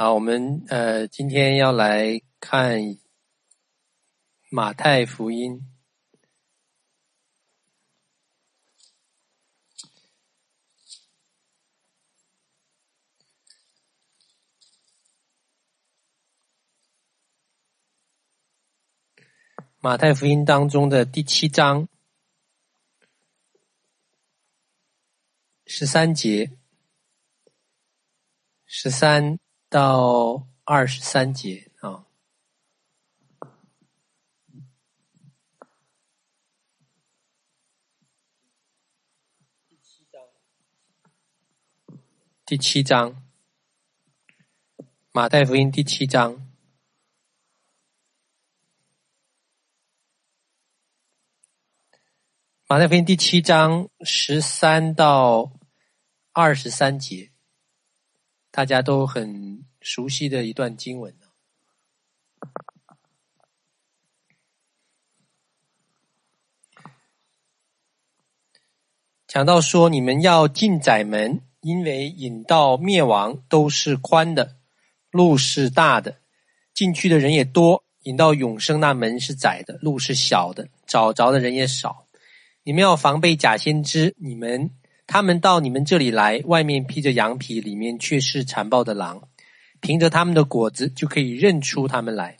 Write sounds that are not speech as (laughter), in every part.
好，我们呃今天要来看马太福音。马太福音当中的第七章十三节，十三。到二十三节啊，第七章，第七章，马太福音第七章，马太福音第七章十三到二十三节。大家都很熟悉的一段经文，讲到说：“你们要进窄门，因为引到灭亡都是宽的，路是大的，进去的人也多；引到永生那门是窄的，路是小的，找着的人也少。你们要防备假先知，你们。”他们到你们这里来，外面披着羊皮，里面却是残暴的狼。凭着他们的果子就可以认出他们来。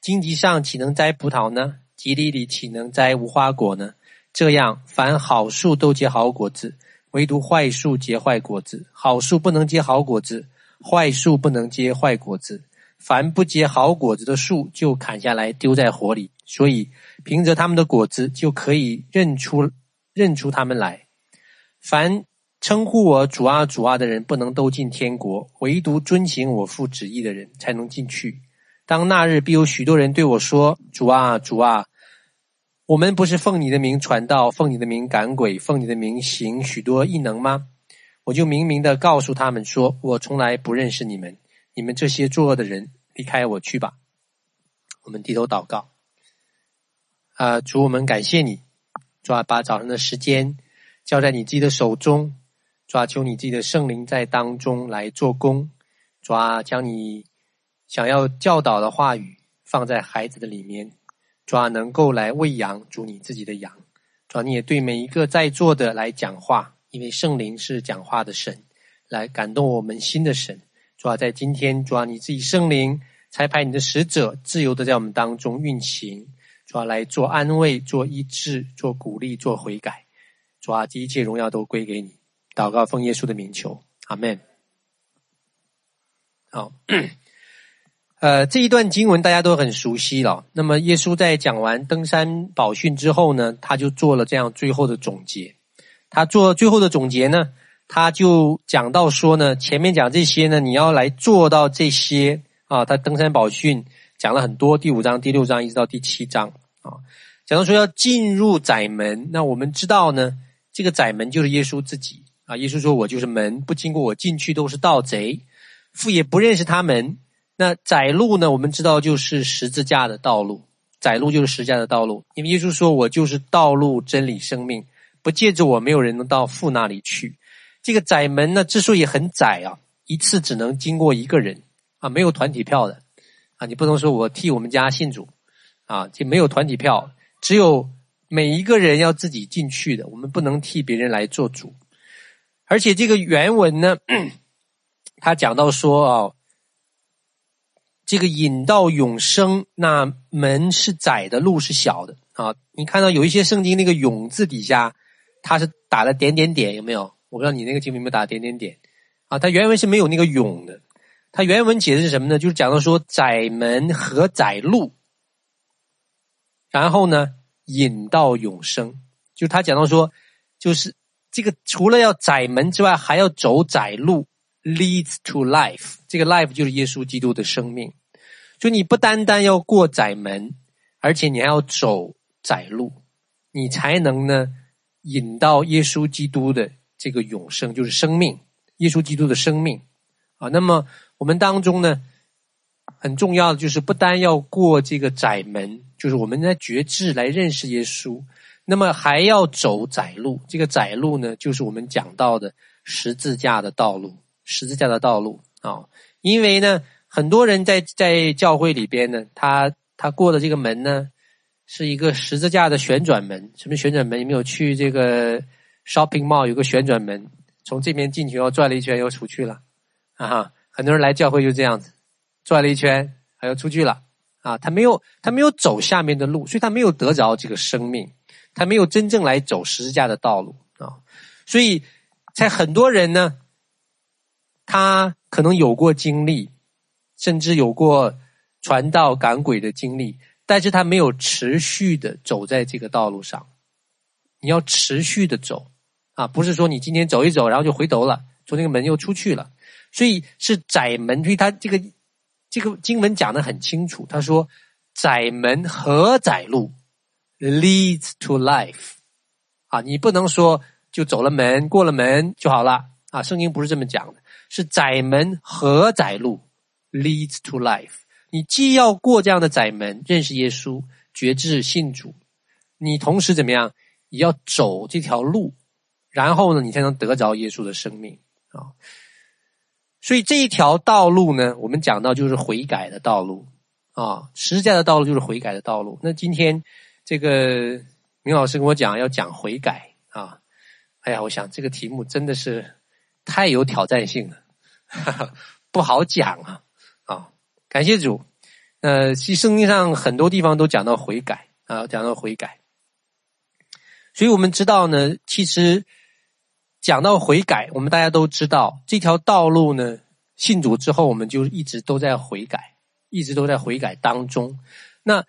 荆棘上岂能摘葡萄呢？蒺藜里岂能摘无花果呢？这样，凡好树都结好果子，唯独坏树结坏果子。好树不能结好果子，坏树不能结坏果子。凡不结好果子的树，就砍下来丢在火里。所以，凭着他们的果子就可以认出认出他们来。凡称呼我主啊主啊的人，不能都进天国；唯独遵行我父旨意的人，才能进去。当那日，必有许多人对我说：“主啊主啊，我们不是奉你的名传道，奉你的名赶鬼，奉你的名行许多异能吗？”我就明明的告诉他们说：“我从来不认识你们，你们这些作恶的人，离开我去吧。”我们低头祷告。啊，主，我们感谢你，主啊，把早上的时间。交在你自己的手中，抓求你自己的圣灵在当中来做工，抓将你想要教导的话语放在孩子的里面，抓能够来喂养主你自己的羊，抓你也对每一个在座的来讲话，因为圣灵是讲话的神，来感动我们心的神，抓在今天抓你自己圣灵差派你的使者自由的在我们当中运行，抓来做安慰、做医治、做鼓励、做悔改。主啊，一切荣耀都归给你。祷告奉耶稣的名求，阿门。好，呃，这一段经文大家都很熟悉了。那么，耶稣在讲完登山宝训之后呢，他就做了这样最后的总结。他做最后的总结呢，他就讲到说呢，前面讲这些呢，你要来做到这些啊。他登山宝训讲了很多，第五章、第六章一直到第七章啊，讲到说要进入窄门。那我们知道呢。这个窄门就是耶稣自己啊！耶稣说：“我就是门，不经过我进去都是盗贼，父也不认识他们。”那窄路呢？我们知道就是十字架的道路，窄路就是十字架的道路。因为耶稣说：“我就是道路、真理、生命，不借着我，没有人能到父那里去。”这个窄门呢，之所以很窄啊，一次只能经过一个人啊，没有团体票的啊，你不能说我替我们家信主啊，就没有团体票，只有。每一个人要自己进去的，我们不能替别人来做主。而且这个原文呢，(clears throat) 他讲到说啊，这个引到永生，那门是窄的，路是小的啊。你看到有一些圣经那个“永”字底下，它是打了点点点，有没有？我不知道你那个经文有没有打点点点啊？它原文是没有那个“永”的，它原文解的是什么呢？就是讲到说窄门和窄路，然后呢？引到永生，就他讲到说，就是这个除了要窄门之外，还要走窄路，leads to life。这个 life 就是耶稣基督的生命。就你不单单要过窄门，而且你还要走窄路，你才能呢引到耶稣基督的这个永生，就是生命，耶稣基督的生命啊。那么我们当中呢，很重要的就是不单要过这个窄门。就是我们在决志来认识耶稣，那么还要走窄路。这个窄路呢，就是我们讲到的十字架的道路，十字架的道路啊。因为呢，很多人在在教会里边呢，他他过的这个门呢，是一个十字架的旋转门。什么旋转门？有没有去这个 shopping mall 有个旋转门，从这边进去，然后转了一圈又出去了啊哈！很多人来教会就这样子，转了一圈，还要出去了啊。他没有他没有走下面的路，所以他没有得着这个生命，他没有真正来走十字架的道路啊。所以在很多人呢。他可能有过经历，甚至有过传道赶鬼的经历，但是他没有持续的走在这个道路上。你要持续的走啊，不是说你今天走一走，然后就回头了，从那个门又出去了。所以是窄门，所以他这个这个经文讲得很清楚。他说：“窄门和窄路 leads to life。”啊，你不能说就走了门，过了门就好了啊。圣经不是这么讲的。是窄门和窄路，leads to life。你既要过这样的窄门，认识耶稣，决志信主，你同时怎么样，也要走这条路，然后呢，你才能得着耶稣的生命啊。所以这一条道路呢，我们讲到就是悔改的道路啊，十字架的道路就是悔改的道路。那今天这个明老师跟我讲要讲悔改啊，哎呀，我想这个题目真的是太有挑战性了。哈 (laughs) 哈不好讲啊！啊，感谢主。呃，其实圣经上很多地方都讲到悔改啊，讲到悔改。所以我们知道呢，其实讲到悔改，我们大家都知道这条道路呢，信主之后，我们就一直都在悔改，一直都在悔改当中。那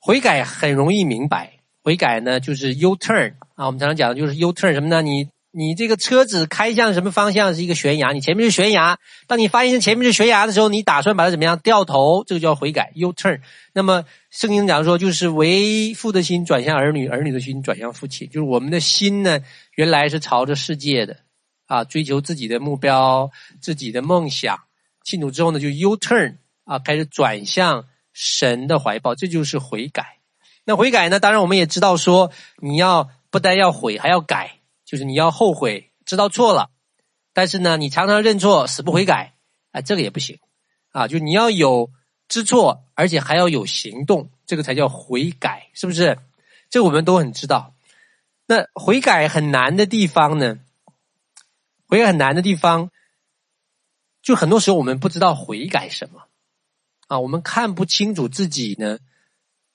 悔改很容易明白，悔改呢就是 U turn 啊，我们常常讲的就是 U turn 什么呢？你你这个车子开向什么方向是一个悬崖，你前面是悬崖。当你发现前面是悬崖的时候，你打算把它怎么样掉头？这个叫悔改，U turn。那么圣经讲说，就是为父的心转向儿女，儿女的心转向父亲。就是我们的心呢，原来是朝着世界的啊，追求自己的目标、自己的梦想。信主之后呢，就 U turn 啊，开始转向神的怀抱，这就是悔改。那悔改呢，当然我们也知道说，你要不但要悔，还要改。就是你要后悔，知道错了，但是呢，你常常认错，死不悔改，啊，这个也不行，啊，就你要有知错，而且还要有行动，这个才叫悔改，是不是？这我们都很知道。那悔改很难的地方呢？悔改很难的地方，就很多时候我们不知道悔改什么，啊，我们看不清楚自己呢，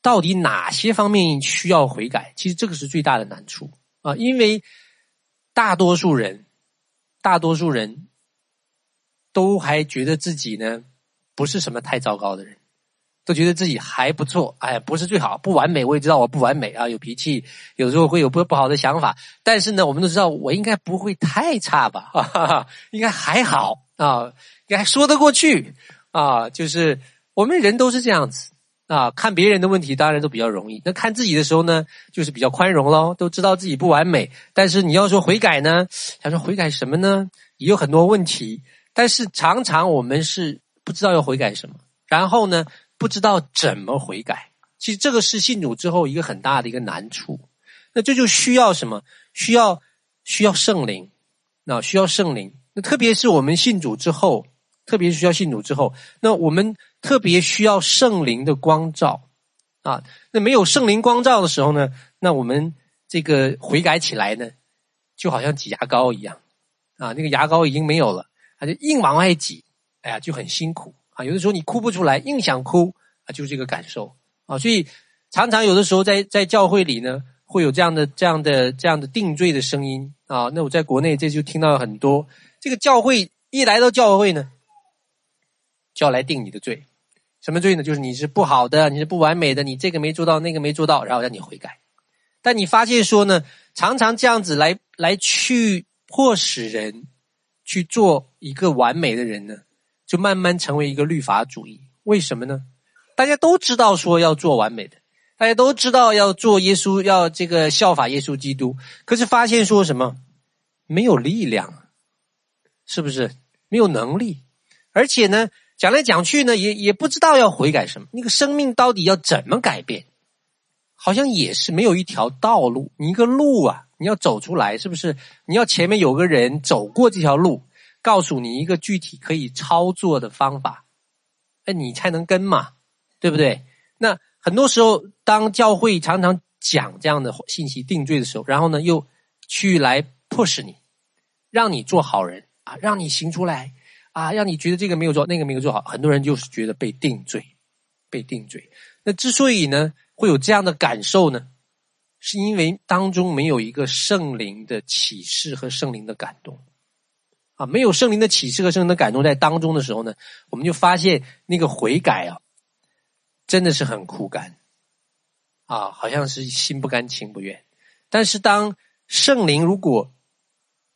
到底哪些方面需要悔改？其实这个是最大的难处啊，因为。大多数人，大多数人都还觉得自己呢不是什么太糟糕的人，都觉得自己还不错。哎，不是最好，不完美。我也知道我不完美啊，有脾气，有时候会有不不好的想法。但是呢，我们都知道我应该不会太差吧？哈哈，应该还好啊，应该还说得过去啊。就是我们人都是这样子。啊，看别人的问题当然都比较容易，那看自己的时候呢，就是比较宽容咯，都知道自己不完美，但是你要说悔改呢，想说悔改什么呢？也有很多问题，但是常常我们是不知道要悔改什么，然后呢，不知道怎么悔改。其实这个是信主之后一个很大的一个难处。那这就需要什么？需要需要圣灵，那需要圣灵。那特别是我们信主之后，特别需要信主之后，那我们。特别需要圣灵的光照啊！那没有圣灵光照的时候呢，那我们这个悔改起来呢，就好像挤牙膏一样啊！那个牙膏已经没有了，他就硬往外挤，哎呀，就很辛苦啊！有的时候你哭不出来，硬想哭啊，就是这个感受啊！所以常常有的时候在在教会里呢，会有这样的这样的这样的定罪的声音啊！那我在国内这就听到了很多，这个教会一来到教会呢，就要来定你的罪。什么罪呢？就是你是不好的，你是不完美的，你这个没做到，那个没做到，然后让你悔改。但你发现说呢，常常这样子来来去迫使人去做一个完美的人呢，就慢慢成为一个律法主义。为什么呢？大家都知道说要做完美的，大家都知道要做耶稣，要这个效法耶稣基督，可是发现说什么？没有力量，是不是？没有能力，而且呢？讲来讲去呢，也也不知道要悔改什么。那个生命到底要怎么改变？好像也是没有一条道路，你一个路啊，你要走出来，是不是？你要前面有个人走过这条路，告诉你一个具体可以操作的方法那你才能跟嘛，对不对？那很多时候，当教会常常讲这样的信息定罪的时候，然后呢，又去来 push 你，让你做好人啊，让你行出来啊，让你觉得这个没有做，那个没有做好，很多人就是觉得被定罪，被定罪。那之所以呢，会有这样的感受呢，是因为当中没有一个圣灵的启示和圣灵的感动。啊，没有圣灵的启示和圣灵的感动在当中的时候呢，我们就发现那个悔改啊，真的是很枯干，啊，好像是心不甘情不愿。但是当圣灵如果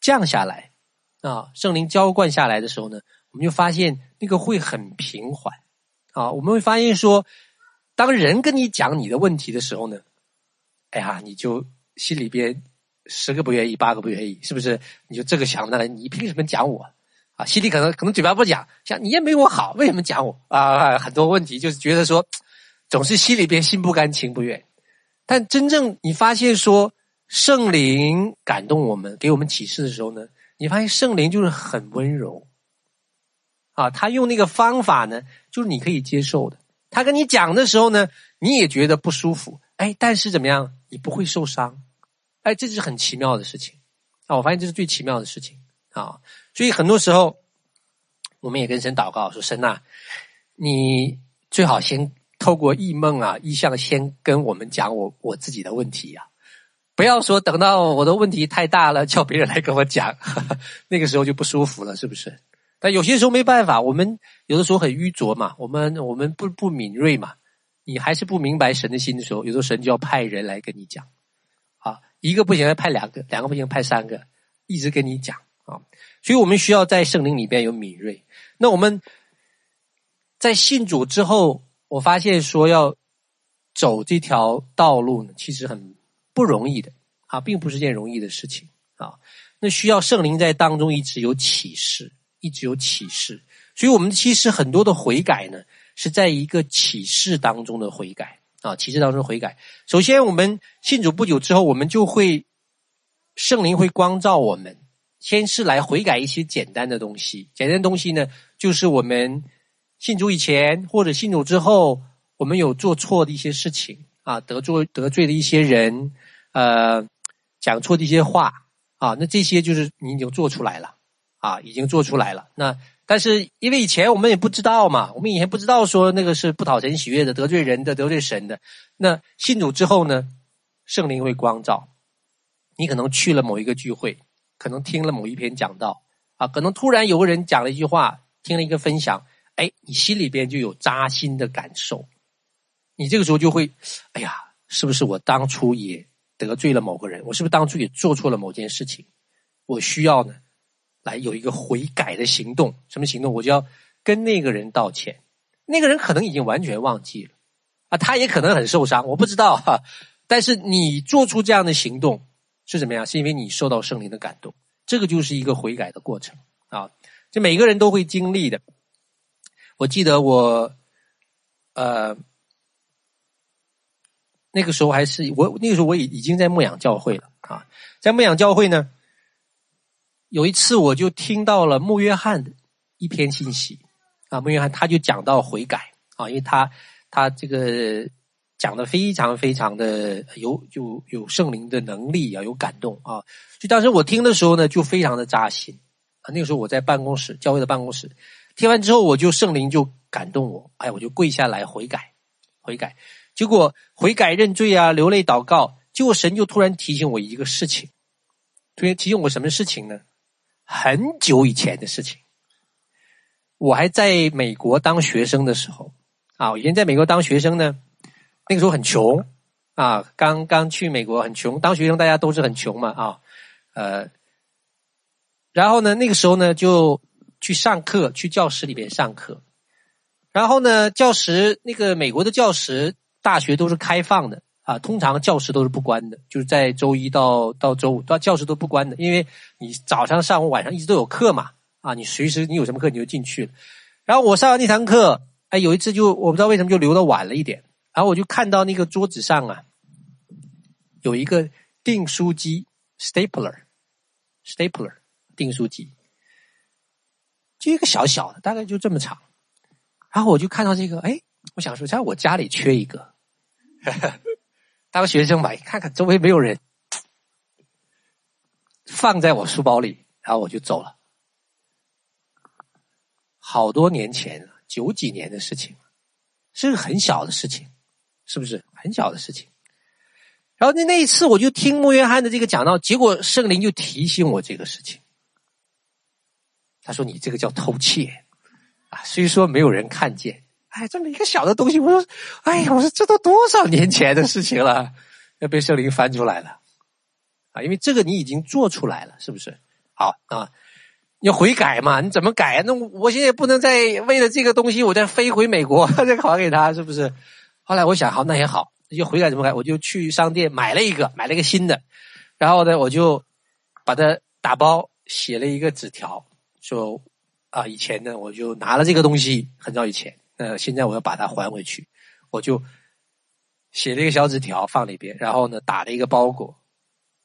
降下来，啊，圣灵浇灌下来的时候呢，我们就发现那个会很平缓，啊，我们会发现说，当人跟你讲你的问题的时候呢，哎呀，你就心里边。十个不愿意，八个不愿意，是不是？你就这个想那个，你凭什么讲我？啊，心里可能可能嘴巴不讲，想你也没我好，为什么讲我？啊，很多问题就是觉得说，总是心里边心不甘情不愿。但真正你发现说，圣灵感动我们，给我们启示的时候呢，你发现圣灵就是很温柔，啊，他用那个方法呢，就是你可以接受的。他跟你讲的时候呢，你也觉得不舒服，哎，但是怎么样，你不会受伤。哎，这是很奇妙的事情啊！我发现这是最奇妙的事情啊！所以很多时候，我们也跟神祷告说：“神啊，你最好先透过异梦啊、异象，先跟我们讲我我自己的问题呀、啊，不要说等到我的问题太大了，叫别人来跟我讲，(laughs) 那个时候就不舒服了，是不是？但有些时候没办法，我们有的时候很愚拙嘛，我们我们不不敏锐嘛，你还是不明白神的心的时候，有时候神就要派人来跟你讲啊。”一个不行，要派两个；两个不行，派三个，一直跟你讲啊。所以我们需要在圣灵里边有敏锐。那我们在信主之后，我发现说要走这条道路呢，其实很不容易的啊，并不是件容易的事情啊。那需要圣灵在当中一直有启示，一直有启示。所以我们其实很多的悔改呢，是在一个启示当中的悔改。啊，启示当中悔改。首先，我们信主不久之后，我们就会圣灵会光照我们，先是来悔改一些简单的东西。简单的东西呢，就是我们信主以前或者信主之后，我们有做错的一些事情啊，得罪得罪的一些人，呃，讲错的一些话啊，那这些就是你已经做出来了啊，已经做出来了。那但是，因为以前我们也不知道嘛，我们以前不知道说那个是不讨神喜悦的、得罪人的、得罪神的。那信主之后呢，圣灵会光照。你可能去了某一个聚会，可能听了某一篇讲道啊，可能突然有个人讲了一句话，听了一个分享，哎，你心里边就有扎心的感受。你这个时候就会，哎呀，是不是我当初也得罪了某个人？我是不是当初也做错了某件事情？我需要呢？来有一个悔改的行动，什么行动？我就要跟那个人道歉。那个人可能已经完全忘记了，啊，他也可能很受伤，我不知道哈。但是你做出这样的行动是怎么样？是因为你受到圣灵的感动，这个就是一个悔改的过程啊。这每个人都会经历的。我记得我，呃，那个时候还是我那个时候我已已经在牧养教会了啊，在牧养教会呢。有一次，我就听到了穆约翰的一篇信息啊，穆约翰他就讲到悔改啊，因为他他这个讲的非常非常的有有有圣灵的能力啊，有感动啊，就当时我听的时候呢，就非常的扎心啊。那个时候我在办公室，教会的办公室，听完之后，我就圣灵就感动我，哎，我就跪下来悔改，悔改，结果悔改认罪啊，流泪祷告，结果神就突然提醒我一个事情，突然提醒我什么事情呢？很久以前的事情，我还在美国当学生的时候。啊，以前在美国当学生呢，那个时候很穷。啊，刚刚去美国很穷，当学生大家都是很穷嘛啊，呃，然后呢，那个时候呢就去上课，去教室里边上课，然后呢，教室那个美国的教室大学都是开放的。啊，通常教室都是不关的，就是在周一到到周五，到教室都不关的，因为你早上、上午、晚上一直都有课嘛。啊，你随时你有什么课你就进去了。然后我上完那堂课，哎，有一次就我不知道为什么就留的晚了一点，然后我就看到那个桌子上啊，有一个订书机 （stapler），stapler 订书机，就一个小小的，大概就这么长。然后我就看到这个，哎，我想说，像我家里缺一个，(laughs) 当学生嘛，看看周围没有人，放在我书包里，然后我就走了。好多年前，九几年的事情，是个很小的事情，是不是很小的事情？然后那那一次，我就听穆约翰的这个讲到，结果圣灵就提醒我这个事情。他说：“你这个叫偷窃啊！虽说没有人看见，哎，这么一个小的东西，我说，哎呀，我说这都多少年前的事情了，要被圣灵翻出来了啊！因为这个你已经做出来了，是不是？好啊，要悔改嘛？你怎么改？那我现在不能再为了这个东西，我再飞回美国 (laughs) 再还给他，是不是？后来我想，好，那也好，要悔改怎么改？我就去商店买了一个，买了一个新的，然后呢，我就把它打包，写了一个纸条。”说啊，以前呢，我就拿了这个东西，很早以前，呃，现在我要把它还回去，我就写了一个小纸条放里边，然后呢，打了一个包裹，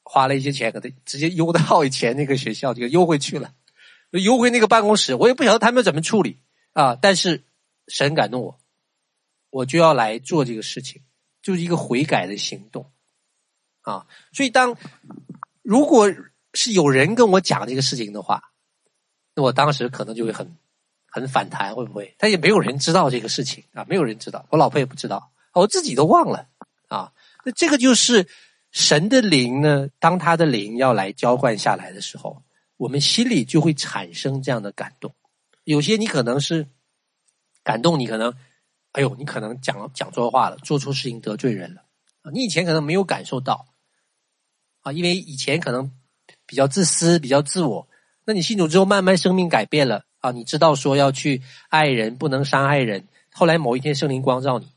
花了一些钱，给他直接邮到以前那个学校，就邮回去了，邮回那个办公室，我也不晓得他们怎么处理啊，但是神感动我，我就要来做这个事情，就是一个悔改的行动啊，所以当如果是有人跟我讲这个事情的话。那我当时可能就会很很反弹，会不会？他也没有人知道这个事情啊，没有人知道，我老婆也不知道，我自己都忘了啊。那这个就是神的灵呢，当他的灵要来浇灌下来的时候，我们心里就会产生这样的感动。有些你可能是感动，你可能哎呦，你可能讲讲错话了，做错事情得罪人了。你以前可能没有感受到啊，因为以前可能比较自私，比较自我。那你信主之后，慢慢生命改变了啊！你知道说要去爱人，不能伤害人。后来某一天圣灵光照你，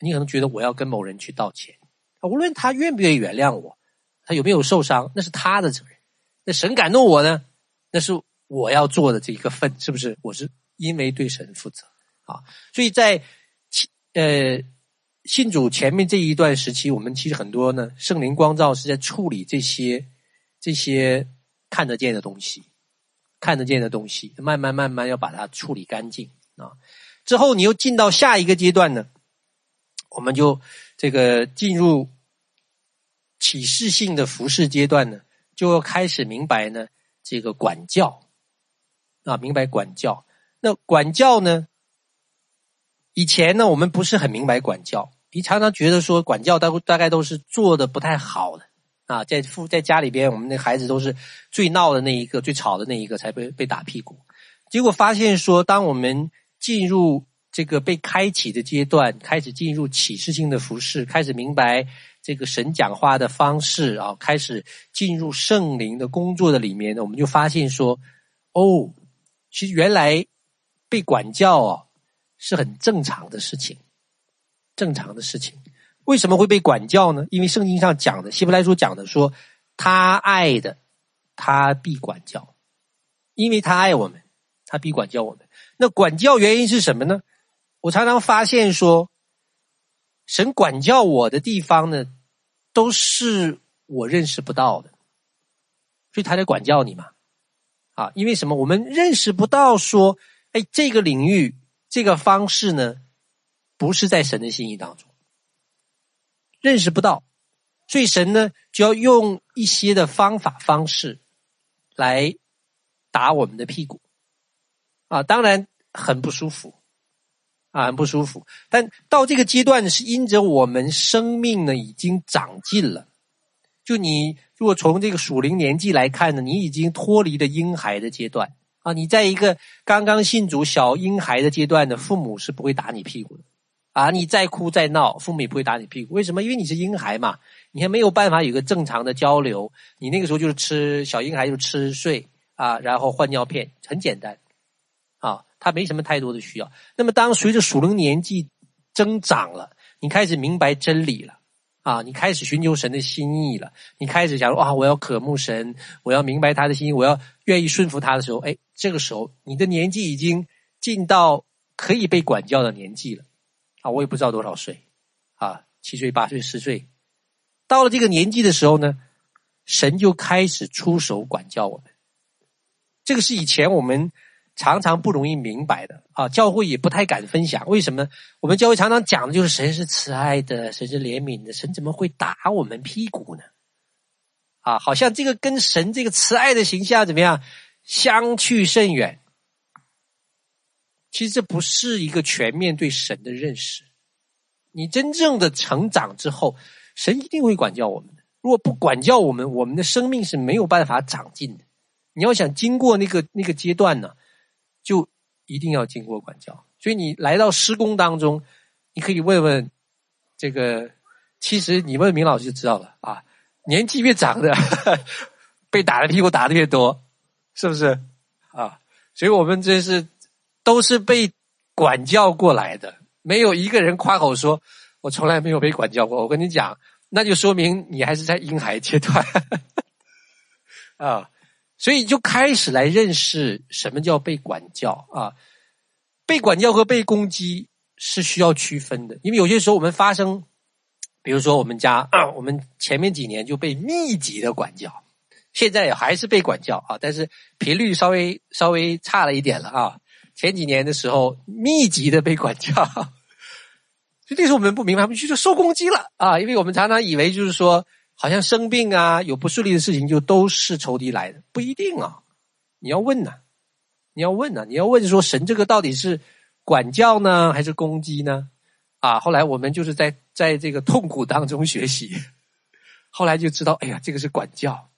你可能觉得我要跟某人去道歉，无论他愿不愿意原谅我，他有没有受伤，那是他的责任。那神感动我呢，那是我要做的这一个份，是不是？我是因为对神负责啊。所以在呃信主前面这一段时期，我们其实很多呢，圣灵光照是在处理这些这些看得见的东西。看得见的东西，慢慢慢慢要把它处理干净啊。之后你又进到下一个阶段呢，我们就这个进入启示性的服饰阶段呢，就要开始明白呢这个管教啊，明白管教。那管教呢，以前呢我们不是很明白管教，你常常觉得说管教大大概都是做的不太好的。啊，在父在家里边，我们的孩子都是最闹的那一个、最吵的那一个，才被被打屁股。结果发现说，当我们进入这个被开启的阶段，开始进入启示性的服饰，开始明白这个神讲话的方式啊，开始进入圣灵的工作的里面呢，我们就发现说，哦，其实原来被管教啊是很正常的事情，正常的事情。为什么会被管教呢？因为圣经上讲的，希伯来书讲的说，他爱的，他必管教，因为他爱我们，他必管教我们。那管教原因是什么呢？我常常发现说，神管教我的地方呢，都是我认识不到的，所以他在管教你嘛。啊，因为什么？我们认识不到说，哎，这个领域，这个方式呢，不是在神的心意当中。认识不到，所以神呢就要用一些的方法方式来打我们的屁股啊，当然很不舒服啊，很不舒服。但到这个阶段，是因着我们生命呢已经长进了。就你如果从这个属灵年纪来看呢，你已经脱离了婴孩的阶段啊。你在一个刚刚信主小婴孩的阶段呢，父母是不会打你屁股的。啊，你再哭再闹，父母也不会打你屁股。为什么？因为你是婴孩嘛，你还没有办法有个正常的交流。你那个时候就是吃小婴孩，就吃睡啊，然后换尿片，很简单啊，他没什么太多的需要。那么，当随着属灵年纪增长了，你开始明白真理了啊，你开始寻求神的心意了，你开始想说啊，我要渴慕神，我要明白他的心意，我要愿意顺服他的时候，哎，这个时候你的年纪已经进到可以被管教的年纪了。啊，我也不知道多少岁，啊，七岁、八岁、十岁，到了这个年纪的时候呢，神就开始出手管教我们。这个是以前我们常常不容易明白的啊，教会也不太敢分享。为什么？我们教会常常讲的就是神是慈爱的，神是怜悯的，神怎么会打我们屁股呢？啊，好像这个跟神这个慈爱的形象怎么样相去甚远。其实这不是一个全面对神的认识。你真正的成长之后，神一定会管教我们的。如果不管教我们，我们的生命是没有办法长进的。你要想经过那个那个阶段呢，就一定要经过管教。所以你来到施工当中，你可以问问这个，其实你问明老师就知道了啊。年纪越长的，(laughs) 被打的屁股打的越多，是不是啊？所以我们这是都是被管教过来的，没有一个人夸口说我从来没有被管教过。我跟你讲，那就说明你还是在婴孩阶段 (laughs) 啊。所以就开始来认识什么叫被管教啊。被管教和被攻击是需要区分的，因为有些时候我们发生。比如说，我们家，(clears throat) 我们前面几年就被密集的管教，现在还是被管教啊，但是频率稍微稍微差了一点了啊。前几年的时候，密集的被管教，就那时候我们不明白，我们就受攻击了啊，因为我们常常以为就是说，好像生病啊，有不顺利的事情就都是仇敌来的，不一定啊。你要问呐，你要问呐，你要问说，神这个到底是管教呢，还是攻击呢？啊，后来我们就是在在这个痛苦当中学习，后来就知道，哎呀，这个是管教。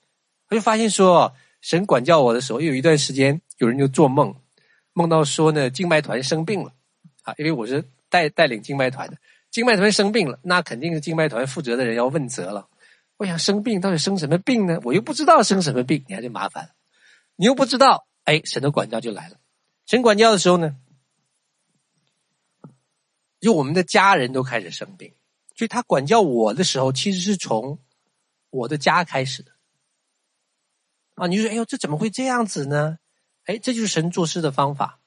我就发现说，神管教我的时候，有一段时间，有人就做梦，梦到说呢，敬拜团生病了，啊，因为我是带带领敬拜团的，敬拜团生病了，那肯定是敬拜团负责的人要问责了。我想生病到底生什么病呢？我又不知道生什么病，你还就麻烦了，你又不知道，哎，神的管教就来了。神管教的时候呢？就我们的家人都开始生病，所以他管教我的时候，其实是从我的家开始的。啊，你说，哎呦，这怎么会这样子呢？哎，这就是神做事的方法。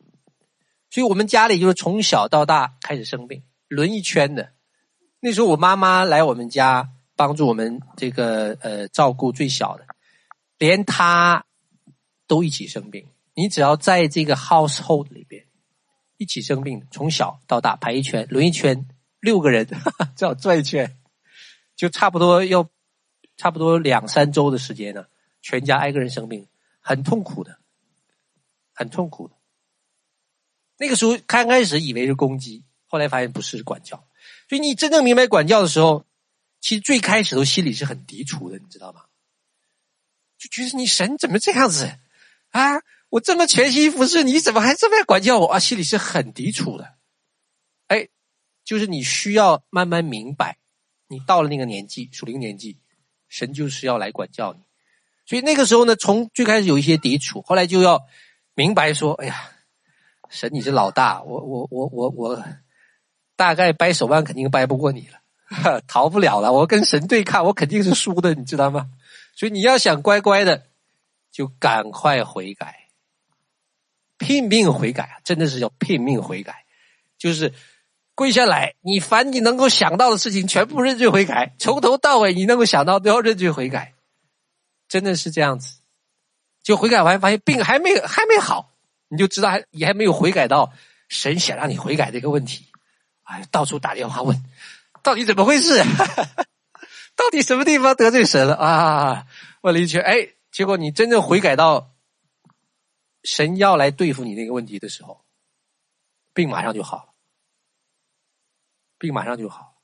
所以我们家里就是从小到大开始生病，轮一圈的。那时候我妈妈来我们家帮助我们这个呃照顾最小的，连她都一起生病。你只要在这个 household 里边。一起生病，从小到大排一圈，轮一圈，六个人 (laughs) 这样转一圈，就差不多要差不多两三周的时间呢。全家挨个人生病，很痛苦的，很痛苦的。那个时候刚开始以为是攻击，后来发现不是管教。所以你真正明白管教的时候，其实最开始都心里是很抵触的，你知道吗？就觉得你神怎么这样子啊？我这么全心服侍，你怎么还这么管教我啊？心里是很抵触的。哎，就是你需要慢慢明白，你到了那个年纪，属灵年纪，神就是要来管教你。所以那个时候呢，从最开始有一些抵触，后来就要明白说：哎呀，神你是老大，我我我我我，大概掰手腕肯定掰不过你了，逃不了了。我跟神对抗，我肯定是输的，你知道吗？所以你要想乖乖的，就赶快悔改。拼命悔改，真的是要拼命悔改，就是跪下来，你凡你能够想到的事情，全部认罪悔改，从头到尾你能够想到都要认罪悔改，真的是这样子。就悔改完，发现病还没还没好，你就知道还你还没有悔改到神想让你悔改这个问题。哎，到处打电话问，到底怎么回事？(laughs) 到底什么地方得罪神了啊？问了一圈，哎，结果你真正悔改到。神要来对付你那个问题的时候，病马上就好了，病马上就好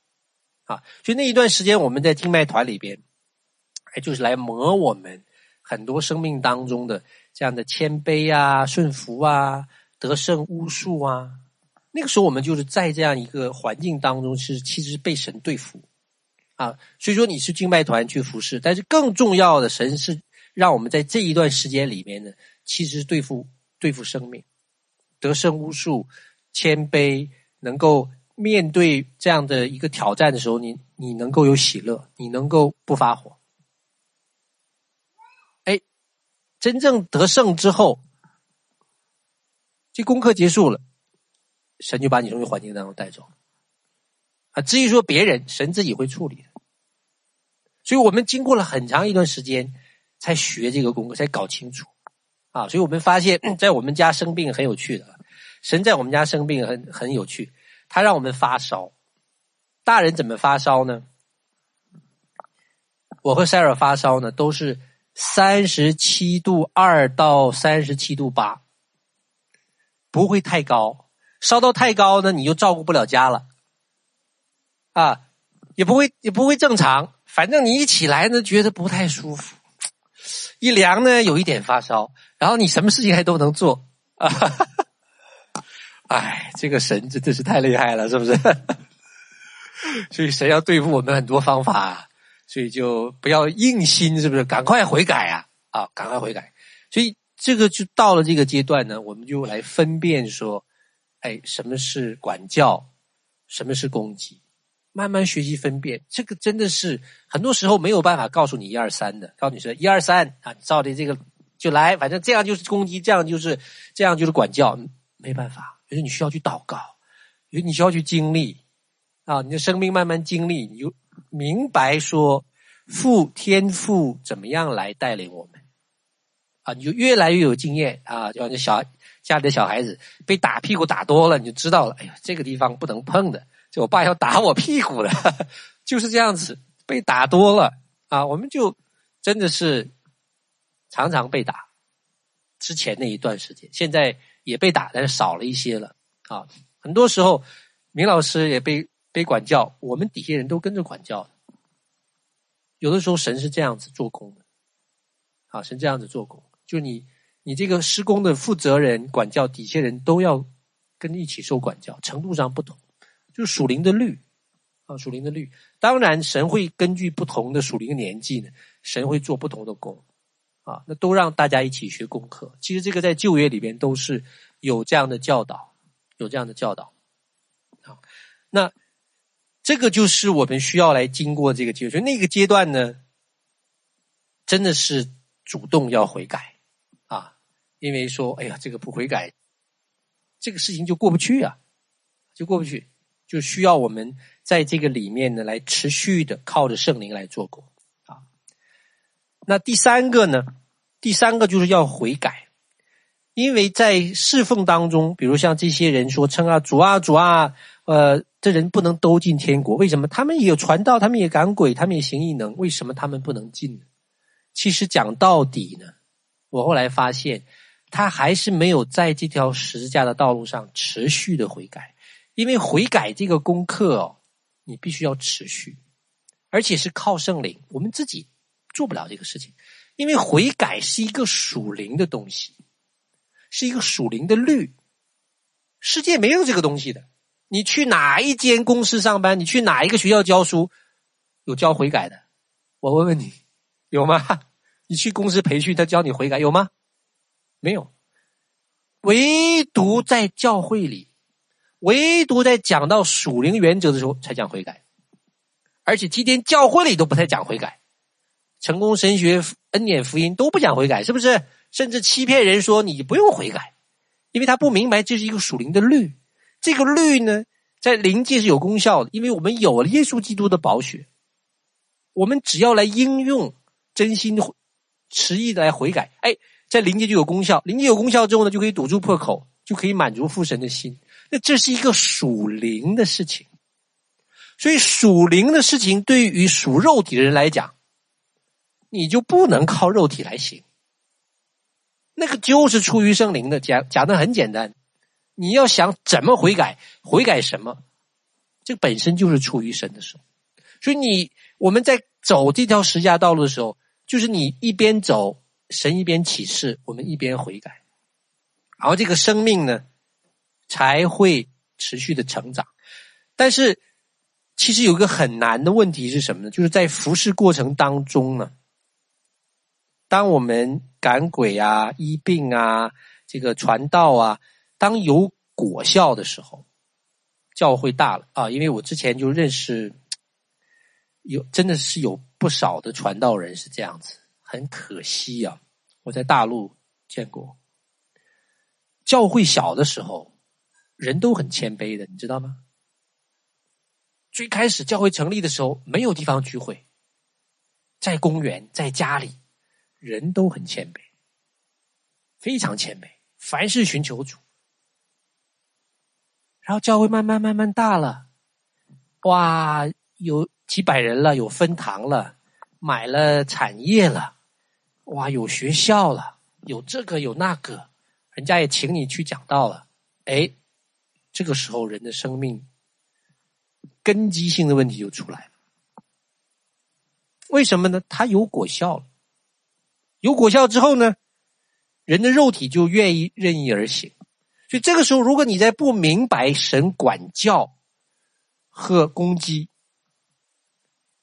了啊！所以那一段时间，我们在敬拜团里边，哎，就是来磨我们很多生命当中的这样的谦卑啊、顺服啊、得胜巫术啊。那个时候，我们就是在这样一个环境当中，是其实被神对付啊。所以说，你是敬拜团去服侍，但是更重要的，神是让我们在这一段时间里面呢。其实对付对付生命，得胜巫术，谦卑，能够面对这样的一个挑战的时候，你你能够有喜乐，你能够不发火。哎，真正得胜之后，这功课结束了，神就把你从这环境当中带走。啊，至于说别人，神自己会处理的。所以我们经过了很长一段时间，才学这个功课，才搞清楚。啊，所以我们发现，在我们家生病很有趣的，神在我们家生病很很有趣，他让我们发烧。大人怎么发烧呢？我和 Sara 发烧呢，都是三十七度二到三十七度八，不会太高。烧到太高呢，你就照顾不了家了，啊，也不会也不会正常。反正你一起来呢，觉得不太舒服。一凉呢，有一点发烧，然后你什么事情还都能做啊！(laughs) 哎，这个神真的是太厉害了，是不是？(laughs) 所以神要对付我们很多方法，所以就不要硬心，是不是？赶快悔改啊！啊，赶快悔改。所以这个就到了这个阶段呢，我们就来分辨说，哎，什么是管教，什么是攻击。慢慢学习分辨，这个真的是很多时候没有办法告诉你一二三的。告诉你说一二三啊，你照着这个就来，反正这样就是攻击，这样就是这样就是管教，没办法。就是你需要去祷告，因为你需要去经历啊，你的生命慢慢经历，你就明白说父天父怎么样来带领我们啊，你就越来越有经验啊。就像小家里的小孩子被打屁股打多了，你就知道了，哎呀，这个地方不能碰的。就我爸要打我屁股了，(laughs) 就是这样子，被打多了啊，我们就真的是常常被打。之前那一段时间，现在也被打，但是少了一些了啊。很多时候，明老师也被被管教，我们底下人都跟着管教。有的时候，神是这样子做工的，啊，神这样子做工，就你你这个施工的负责人管教底下人都要跟一起受管教，程度上不同。就属灵的律啊，属灵的律。当然，神会根据不同的属灵的年纪呢，神会做不同的工啊。那都让大家一起学功课。其实这个在旧约里边都是有这样的教导，有这样的教导啊。那这个就是我们需要来经过这个阶段。那个阶段呢，真的是主动要悔改啊，因为说，哎呀，这个不悔改，这个事情就过不去啊，就过不去。就需要我们在这个里面呢，来持续的靠着圣灵来做工啊。那第三个呢？第三个就是要悔改，因为在侍奉当中，比如像这些人说称啊主啊主啊，呃，这人不能都进天国，为什么？他们也有传道，他们也赶鬼，他们也行异能，为什么他们不能进呢？其实讲到底呢，我后来发现，他还是没有在这条十字架的道路上持续的悔改。因为悔改这个功课哦，你必须要持续，而且是靠圣灵，我们自己做不了这个事情。因为悔改是一个属灵的东西，是一个属灵的律，世界没有这个东西的。你去哪一间公司上班，你去哪一个学校教书，有教悔改的？我问问你，有吗？(laughs) 你去公司培训，他教你悔改有吗？没有，唯独在教会里。唯独在讲到属灵原则的时候才讲悔改，而且今天教会里都不太讲悔改，成功神学、恩典福音都不讲悔改，是不是？甚至欺骗人说你不用悔改，因为他不明白这是一个属灵的律。这个律呢，在灵界是有功效的，因为我们有了耶稣基督的宝血，我们只要来应用真心实意的来悔改，哎，在灵界就有功效。灵界有功效之后呢，就可以堵住破口，就可以满足父神的心。那这是一个属灵的事情，所以属灵的事情对于属肉体的人来讲，你就不能靠肉体来行。那个就是出于圣灵的，讲讲的很简单。你要想怎么悔改，悔改什么，这本身就是出于神的时候。所以你我们在走这条十字架道路的时候，就是你一边走，神一边启示，我们一边悔改，然后这个生命呢，才会持续的成长，但是其实有一个很难的问题是什么呢？就是在服侍过程当中呢，当我们赶鬼啊、医病啊、这个传道啊，当有果效的时候，教会大了啊！因为我之前就认识有真的是有不少的传道人是这样子，很可惜啊！我在大陆见过，教会小的时候。人都很谦卑的，你知道吗？最开始教会成立的时候，没有地方聚会，在公园，在家里，人都很谦卑。非常谦卑，凡事寻求主。然后教会慢慢慢慢大了，哇，有几百人了，有分堂了，买了产业了，哇，有学校了，有这个有那个，人家也请你去讲道了。哎，这个时候人的生命根基性的问题就出来了。为什么呢？他有果效了，有果效之后呢，人的肉体就愿意任意而行。所以这个时候，如果你在不明白神管教和攻击，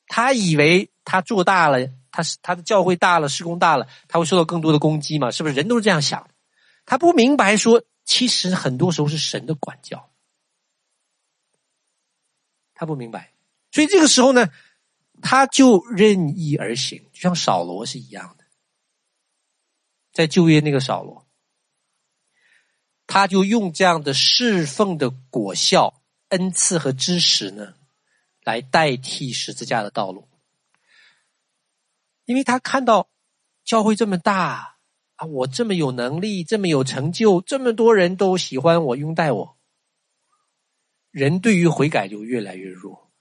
他以为他做大了，他是他的教会大了，事工大了，他会受到更多的攻击嘛？是不是？人都是这样想。他不明白说，其实很多时候是神的管教。他不明白，所以这个时候呢。他就任意而行，就像扫罗是一样的，在旧约那个扫罗，他就用这样的侍奉的果效、恩赐和知识呢，来代替十字架的道路，因为他看到教会这么大啊，我这么有能力，这么有成就，这么多人都喜欢我、拥戴我，人对于悔改就越来越弱。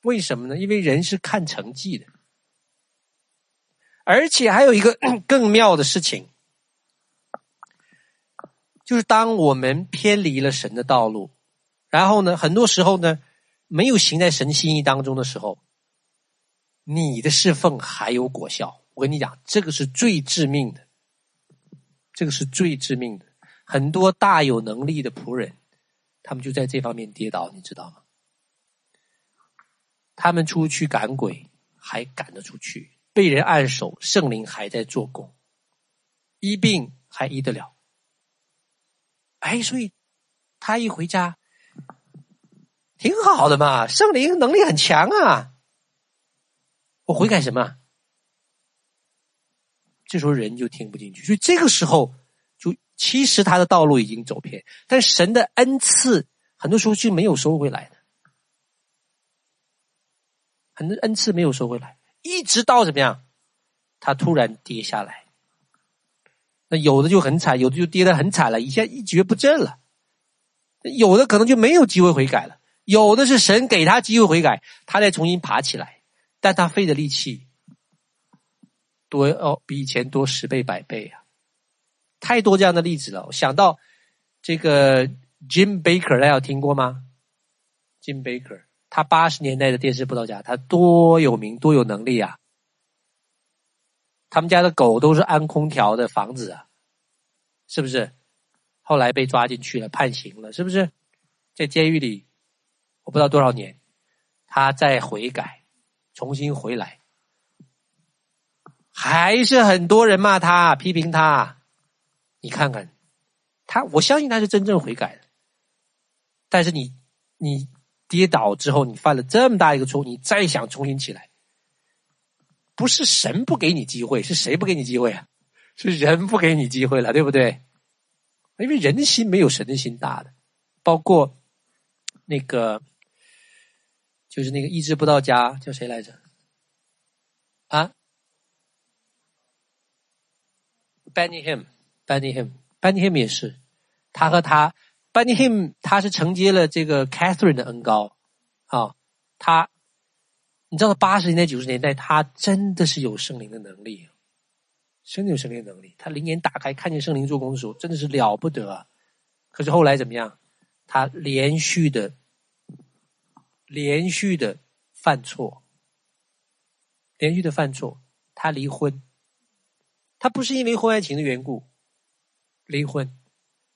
为什么呢？因为人是看成绩的，而且还有一个 (clears throat) 更妙的事情，就是当我们偏离了神的道路，然后呢，很多时候呢，没有行在神心意当中的时候，你的侍奉还有果效。我跟你讲，这个是最致命的，这个是最致命的。很多大有能力的仆人，他们就在这方面跌倒，你知道吗？他们出去赶鬼，还赶得出去；被人按手，圣灵还在做工；医病还医得了。哎，所以他一回家，挺好的嘛，圣灵能力很强啊。我悔改什么？这时候人就听不进去，所以这个时候就其实他的道路已经走偏，但神的恩赐很多时候就没有收回来的。很多恩赐没有收回来，一直到怎么样？他突然跌下来。那有的就很惨，有的就跌得很惨了，一下一蹶不振了。有的可能就没有机会悔改了，有的是神给他机会悔改，他再重新爬起来，但他费的力气多哦，比以前多十倍百倍啊！太多这样的例子了。我想到这个 Jim Baker，大家有听过吗？Jim Baker。他八十年代的电视布道家，他多有名，多有能力啊！他们家的狗都是安空调的房子啊，是不是？后来被抓进去了，判刑了，是不是？在监狱里，我不知道多少年，他再悔改，重新回来，还是很多人骂他、批评他。你看看他，我相信他是真正悔改的。但是你，你。跌倒之后，你犯了这么大一个错误，你再想重新起来，不是神不给你机会，是谁不给你机会啊？是人不给你机会了，对不对？因为人心没有神的心大的，包括那个，就是那个医治布道家叫谁来着？啊，Bennyhim，Bennyhim，Bennyhim 也是，他和他。，Bennyhim 他是承接了这个 Catherine 的恩膏啊，他，你知道八十年代九十年代，他真的是有圣灵的能力，真的有圣灵的能力。他灵眼打开，看见圣灵做工的时候，真的是了不得啊。可是后来怎么样？他连续的、连续的犯错，连续的犯错，他离婚。他不是因为婚外情的缘故离婚，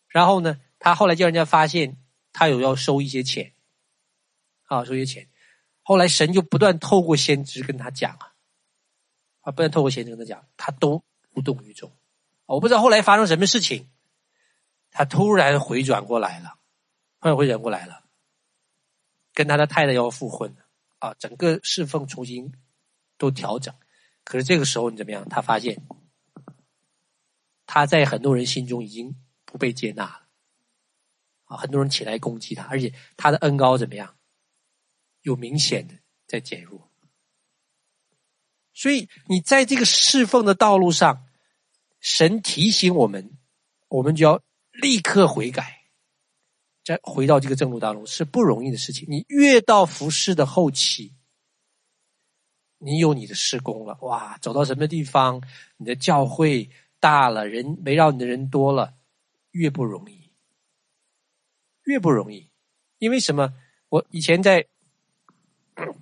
然后呢？他后来叫人家发现他有要收一些钱，啊，收一些钱。后来神就不断透过先知跟他讲啊，啊，不断透过先知跟他讲，他都无动于衷。我不知道后来发生什么事情，他突然回转过来了，突然回转过来了，跟他的太太要复婚了啊，整个侍奉重新都调整。可是这个时候你怎么样？他发现他在很多人心中已经不被接纳了。啊，很多人起来攻击他，而且他的恩膏怎么样？有明显的在减弱。所以你在这个侍奉的道路上，神提醒我们，我们就要立刻悔改，再回到这个正路当中是不容易的事情。你越到服侍的后期，你有你的事工了，哇，走到什么地方，你的教会大了，人围绕你的人多了，越不容易，越不容易。因为什么？我以前在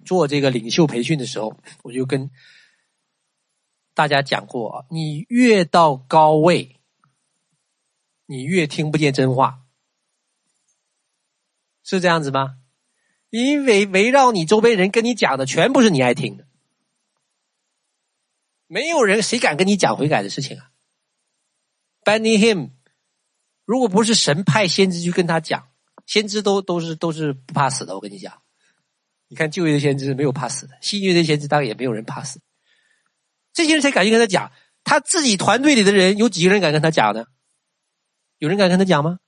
做这个领袖培训的时候，我就跟大家讲过，你越到高位，你越听不见真话，是这样子吗？因为围绕你周边人跟你讲的全部是你爱听的。没有人谁敢跟你讲悔改的事情啊？Benny Him，如果不是神派先知去跟他讲，先知都都是都是不怕死的。我跟你讲，你看旧约的先知没有怕死的，新约的先知当然也没有人怕死。这些人才敢去跟他讲，他自己团队里的人有几个人敢跟他讲呢？有人敢跟他讲吗？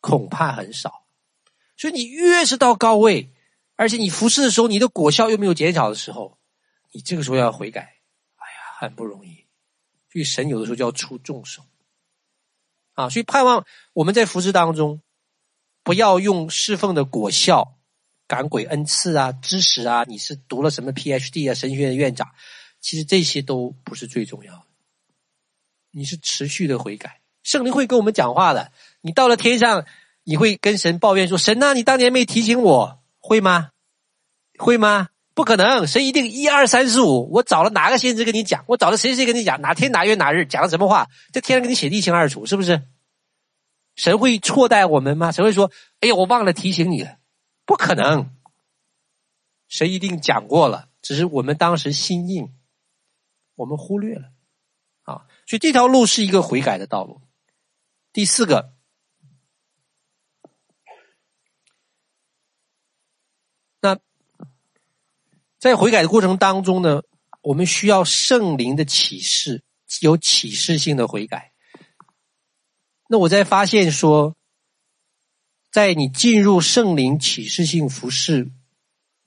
恐怕很少。所以你越是到高位，而且你服侍的时候，你的果效又没有减少的时候。你这个时候要悔改，哎呀，很不容易。所以神有的时候就要出重手啊！所以盼望我们在服侍当中，不要用侍奉的果效、赶鬼恩赐啊、知识啊，你是读了什么 PhD 啊、神学院的院长，其实这些都不是最重要的。你是持续的悔改，圣灵会跟我们讲话的。你到了天上，你会跟神抱怨说：“神啊，你当年没提醒我，会吗？会吗？”不可能，神一定一二三四五。我找了哪个先知跟你讲？我找了谁谁跟你讲？哪天哪月哪日讲了什么话？在天上给你写的一清二楚，是不是？神会错待我们吗？神会说：“哎呀，我忘了提醒你了。”不可能，神一定讲过了，只是我们当时心硬，我们忽略了啊。所以这条路是一个悔改的道路。第四个。那在悔改的过程当中呢，我们需要圣灵的启示，有启示性的悔改。那我在发现说，在你进入圣灵启示性服饰、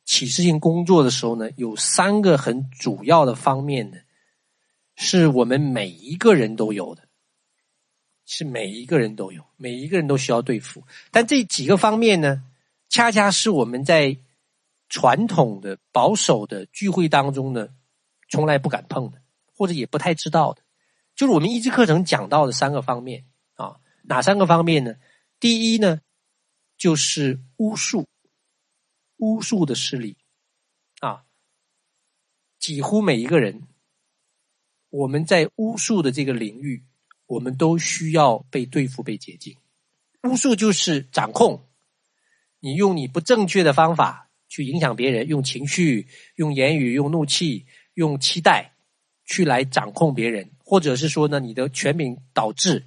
启示性工作的时候呢，有三个很主要的方面呢，是我们每一个人都有的，是每一个人都有，每一个人都需要对付。但这几个方面呢，恰恰是我们在。传统的保守的聚会当中呢，从来不敢碰的，或者也不太知道的，就是我们医治课程讲到的三个方面。哪三个方面呢？第一呢，就是巫术，巫术的势力啊，几乎每一个人，我们在巫术的这个领域，我们都需要被对付、被洁净。巫术就是掌控，你用你不正确的方法。去影响别人，用情绪、用言语、用怒气、用期待，去来掌控别人，或者是说呢，你的权柄导致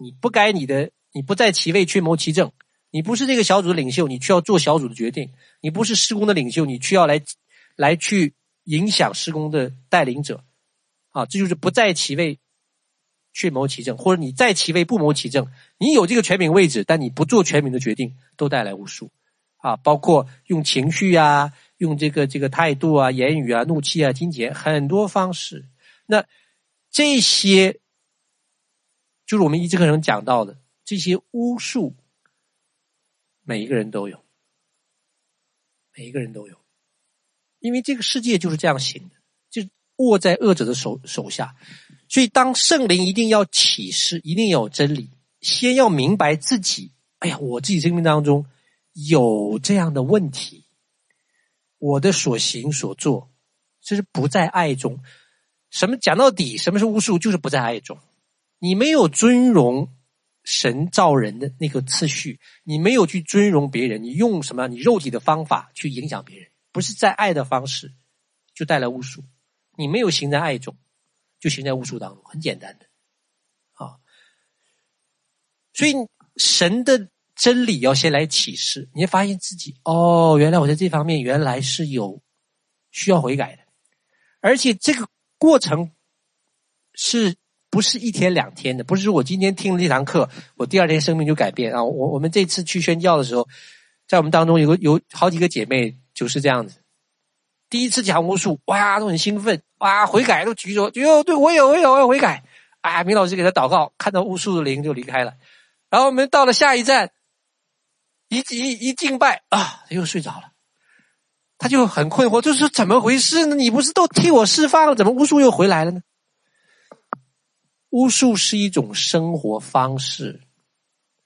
你不该你的，你不在其位却谋其政，你不是这个小组的领袖，你却要做小组的决定，你不是施工的领袖，你却要来来去影响施工的带领者，啊，这就是不在其位却谋其政，或者你在其位不谋其政，你有这个权柄位置，但你不做权柄的决定，都带来无数。啊，包括用情绪啊，用这个这个态度啊、言语啊、怒气啊、金钱很多方式。那这些就是我们一直课程讲到的这些巫术，每一个人都有，每一个人都有，因为这个世界就是这样行的，就握在恶者的手手下。所以，当圣灵一定要启示，一定要有真理，先要明白自己。哎呀，我自己生命当中。有这样的问题，我的所行所做，这是不在爱中。什么讲到底，什么是巫术？就是不在爱中。你没有尊荣神造人的那个次序，你没有去尊荣别人，你用什么？你肉体的方法去影响别人，不是在爱的方式，就带来巫术。你没有行在爱中，就行在巫术当中，很简单的。啊，所以神的。真理要先来启示，你会发现自己哦，原来我在这方面原来是有需要悔改的，而且这个过程是不是一天两天的？不是说我今天听了这堂课，我第二天生命就改变啊！我我们这次去宣教的时候，在我们当中有个有好几个姐妹就是这样子，第一次讲巫术，哇，都很兴奋，哇，悔改都举手，哟，对我有，我有，我要悔改。啊，明老师给他祷告，看到巫术的灵就离开了。然后我们到了下一站，一一一敬拜啊，他又睡着了。他就很困惑，就是怎么回事呢？你不是都替我释放了，怎么巫术又回来了呢？巫术是一种生活方式，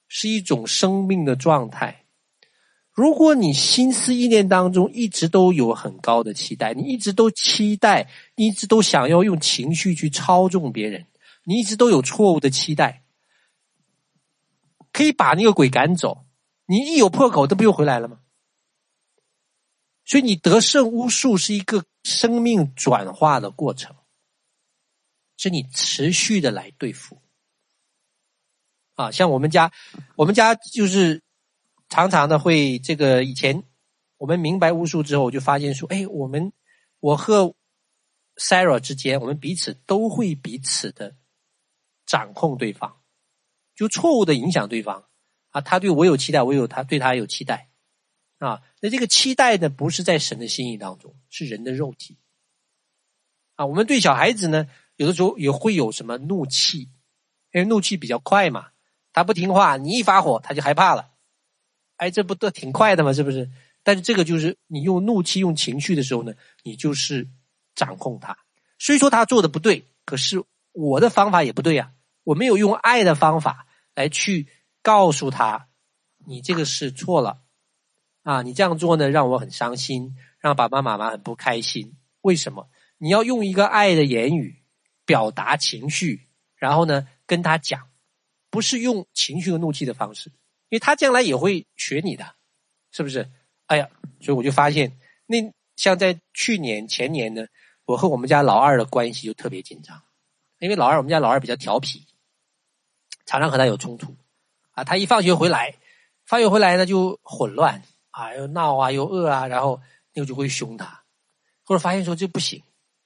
是一种生命的状态。如果你心思意念当中一直都有很高的期待，你一直都期待，一直都想要用情绪去操纵别人，你一直都有错误的期待，可以把那个鬼赶走。你一有破口，这不又回来了吗？所以你得胜巫术是一个生命转化的过程，是你持续的来对付。啊，像我们家，我们家就是。常常的会这个以前我们明白巫术之后，我就发现说，哎，我们我和 Sarah 之间，我们彼此都会彼此的掌控对方，就错误的影响对方啊。他对我有期待，我有他对他有期待啊。那这个期待呢，不是在神的心意当中，是人的肉体啊。我们对小孩子呢，有的时候也会有什么怒气，因为怒气比较快嘛，他不听话，你一发火，他就害怕了。哎，这不都挺快的吗？是不是？但是这个就是你用怒气、用情绪的时候呢，你就是掌控他。虽说他做的不对，可是我的方法也不对呀。我没有用爱的方法来去告诉他，你这个是错了啊！你这样做呢，让我很伤心，让爸爸妈妈很不开心。为什么？你要用一个爱的言语表达情绪，然后呢跟他讲，不是用情绪和怒气的方式。因为他将来也会学你的，是不是？哎呀，所以我就发现，那像在去年前年呢，我和我们家老二的关系就特别紧张，因为老二我们家老二比较调皮，常常和他有冲突啊。他一放学回来，放学回来呢就混乱啊，又闹啊，又饿啊，然后那个就会凶他，或者发现说这不行，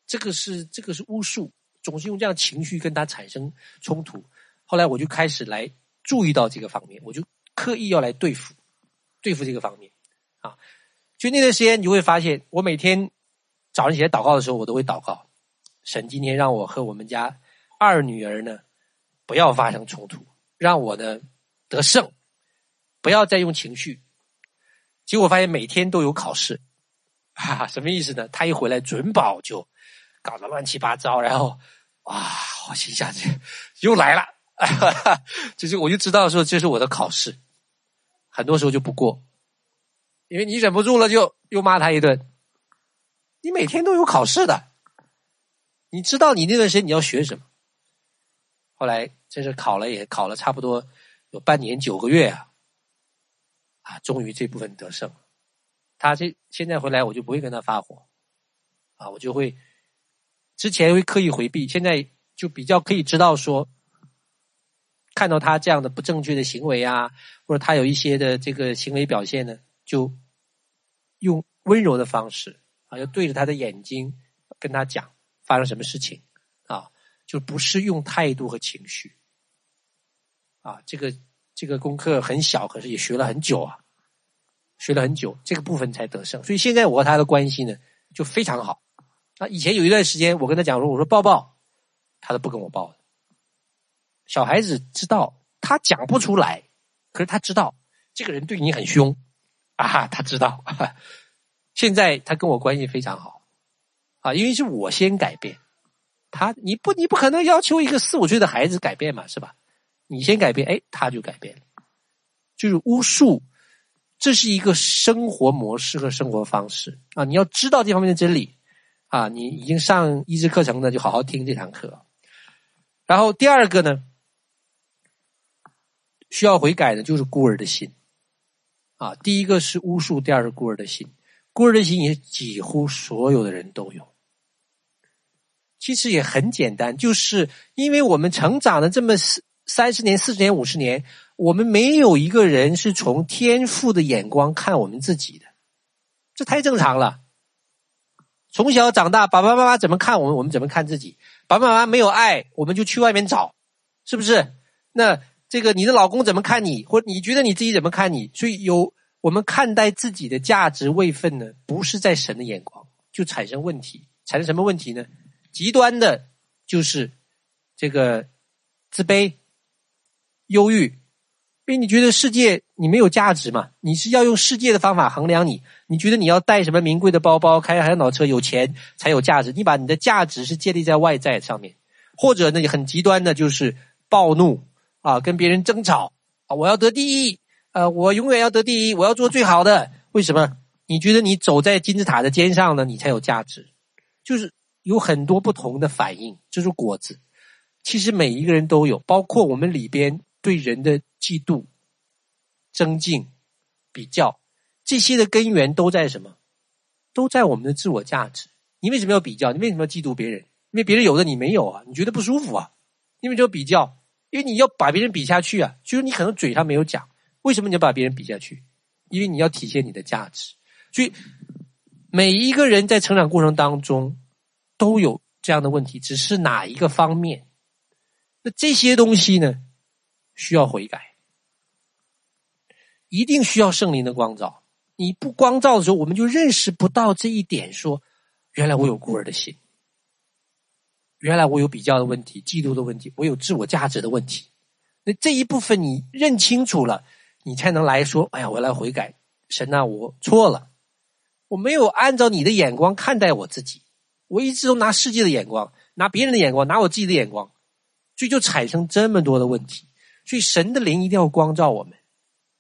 这个是这个是巫术，总是用这样情绪跟他产生冲突。后来我就开始来注意到这个方面，我就。刻意要来对付，对付这个方面，啊，就那段时间，你就会发现，我每天早上起来祷告的时候，我都会祷告，神今天让我和我们家二女儿呢，不要发生冲突，让我呢得胜，不要再用情绪。结果发现每天都有考试，(laughs) 哈哈，什么意思呢？他一回来准保就搞得乱七八糟，然后哇，我心想这又来了，哈哈，这就我就知道说这是我的考试。很多时候就不过，因为你忍不住了，就又骂他一顿。你每天都有考试的，你知道你那段时间你要学什么？后来真是考了，也考了差不多有半年九个月啊，啊，终于这部分得胜。他这现在回来，我就不会跟他发火，啊，我就会之前会刻意回避，现在就比较可以知道说。看到他这样的不正确的行为啊，或者他有一些的这个行为表现呢，就用温柔的方式啊，要对着他的眼睛跟他讲发生什么事情啊，就不是用态度和情绪啊。这个这个功课很小，可是也学了很久啊，学了很久，这个部分才得胜。所以现在我和他的关系呢就非常好。啊，以前有一段时间我跟他讲说，我说抱抱，他都不跟我抱。小孩子知道他讲不出来，可是他知道这个人对你很凶啊，他知道。(laughs) 现在他跟我关系非常好啊，因为是我先改变他，你不你不可能要求一个四五岁的孩子改变嘛，是吧？你先改变，哎，他就改变了。就是巫术，这是一个生活模式和生活方式啊，你要知道这方面的真理啊，你已经上医治课程的，就好好听这堂课。然后第二个呢？需要悔改的，就是孤儿的心，啊，第一个是巫术，第二是孤儿的心。孤儿的心也几乎所有的人都有。其实也很简单，就是因为我们成长了这么四三十年、四十年、五十年，我们没有一个人是从天赋的眼光看我们自己的，这太正常了。从小长大，爸爸妈妈怎么看我们，我们怎么看自己。爸爸妈妈没有爱，我们就去外面找，是不是？那。这个你的老公怎么看你，或你觉得你自己怎么看你？所以有我们看待自己的价值位分呢，不是在神的眼光，就产生问题，产生什么问题呢？极端的就是这个自卑、忧郁，因为你觉得世界你没有价值嘛，你是要用世界的方法衡量你，你觉得你要带什么名贵的包包、开海鸟车、有钱才有价值，你把你的价值是建立在外在上面，或者呢，你很极端的就是暴怒啊，跟别人争吵啊，我要得第一，呃，我永远要得第一，我要做最好的，为什么？你觉得你走在金字塔的尖上呢，你才有价值，就是有很多不同的反应，就是果子。其实每一个人都有，包括我们里边对人的嫉妒、增进、比较，这些的根源都在什么？都在我们的自我价值。你为什么要比较？你为什么要嫉妒别人？因为别人有的你没有啊，你觉得不舒服啊。因为就比较，因为你要把别人比下去啊。就是你可能嘴上没有讲，为什么你要把别人比下去？因为你要体现你的价值。所以，每一个人在成长过程当中都有这样的问题，只是哪一个方面？那这些东西呢，需要悔改，一定需要圣灵的光照。你不光照的时候，我们就认识不到这一点。说，原来我有孤儿的心，原来我有比较的问题、嫉妒的问题，我有自我价值的问题。那这一部分你认清楚了，你才能来说：“哎呀，我来悔改，神啊，我错了。”我没有按照你的眼光看待我自己，我一直都拿世界的眼光，拿别人的眼光，拿我自己的眼光，所以就产生这么多的问题。所以神的灵一定要光照我们，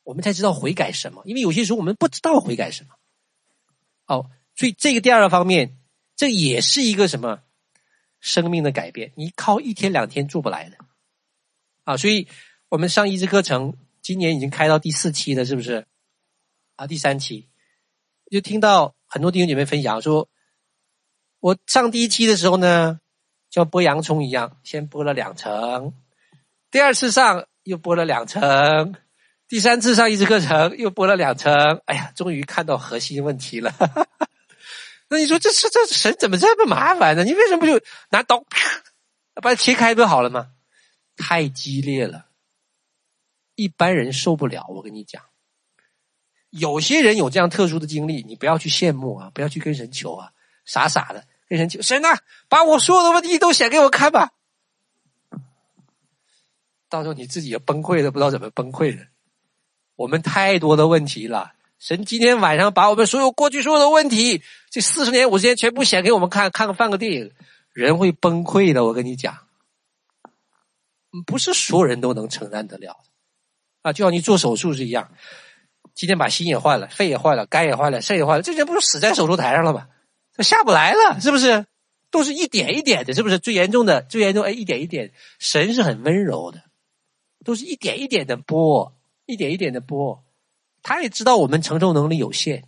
我们才知道悔改什么。因为有些时候我们不知道悔改什么。哦，所以这个第二个方面，这也是一个什么生命的改变？你靠一天两天做不来的啊！所以我们上医治课程今年已经开到第四期了，是不是？啊，第三期。就听到很多弟兄姐妹分享说，我上第一期的时候呢，像剥洋葱一样，先剥了两层，第二次上又剥了两层，第三次上一次课程又剥了两层，哎呀，终于看到核心问题了。(laughs) 那你说这是这神怎么这么麻烦呢？你为什么不就拿刀啪把它切开不就好了吗？太激烈了，一般人受不了。我跟你讲。有些人有这样特殊的经历，你不要去羡慕啊，不要去跟神求啊，傻傻的跟神求，神啊，把我所有的问题都写给我看吧。到时候你自己也崩溃了，不知道怎么崩溃了。我们太多的问题了，神今天晚上把我们所有过去所有的问题，这四十年五十年全部写给我们看，看个放个电影，人会崩溃的。我跟你讲，不是所有人都能承担得了的啊，就像你做手术是一样。今天把心也坏了，肺也坏了，肝也坏了，肾也坏了，这人不是死在手术台上了吗？他下不来了，是不是？都是一点一点的，是不是？最严重的，最严重，哎，一点一点。神是很温柔的，都是一点一点的剥，一点一点的播。他也知道我们承受能力有限，